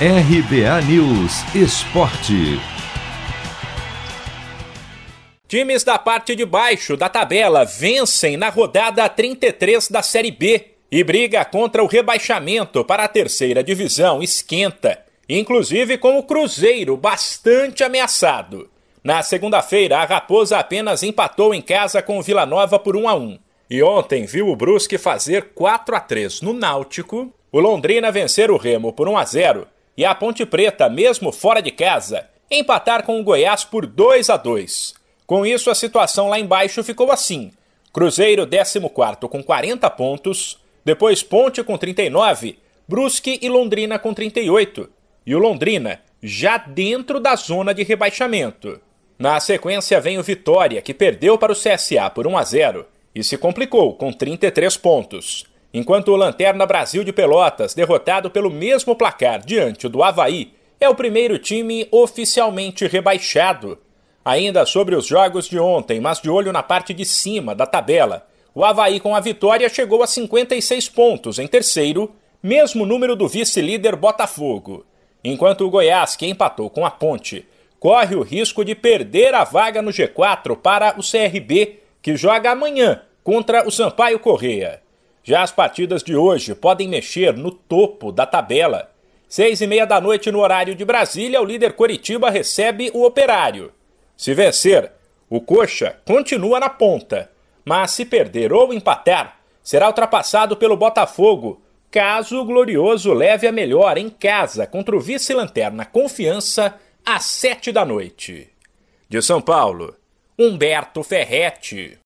RBA News Esporte. Times da parte de baixo da tabela vencem na rodada 33 da Série B e briga contra o rebaixamento para a terceira divisão esquenta, inclusive com o Cruzeiro bastante ameaçado. Na segunda-feira, a Raposa apenas empatou em casa com o Vila Nova por 1 a 1. E ontem viu o Brusque fazer 4 a 3 no Náutico, o Londrina vencer o Remo por 1 a 0 e a Ponte Preta, mesmo fora de casa, empatar com o Goiás por 2 a 2. Com isso, a situação lá embaixo ficou assim: Cruzeiro 14 com 40 pontos, depois Ponte com 39, Brusque e Londrina com 38, e o Londrina já dentro da zona de rebaixamento. Na sequência vem o Vitória, que perdeu para o CSA por 1 a 0 e se complicou com 33 pontos enquanto o Lanterna Brasil de Pelotas, derrotado pelo mesmo placar diante do Havaí, é o primeiro time oficialmente rebaixado. Ainda sobre os jogos de ontem, mas de olho na parte de cima da tabela, o Havaí com a vitória chegou a 56 pontos em terceiro, mesmo número do vice-líder Botafogo. Enquanto o Goiás, que empatou com a Ponte, corre o risco de perder a vaga no G4 para o CRB, que joga amanhã contra o Sampaio Correia. Já as partidas de hoje podem mexer no topo da tabela. Seis e meia da noite no horário de Brasília, o líder Coritiba recebe o Operário. Se vencer, o Coxa continua na ponta, mas se perder ou empatar, será ultrapassado pelo Botafogo, caso o Glorioso leve a melhor em casa contra o vice-lanterna Confiança às sete da noite. De São Paulo, Humberto Ferretti.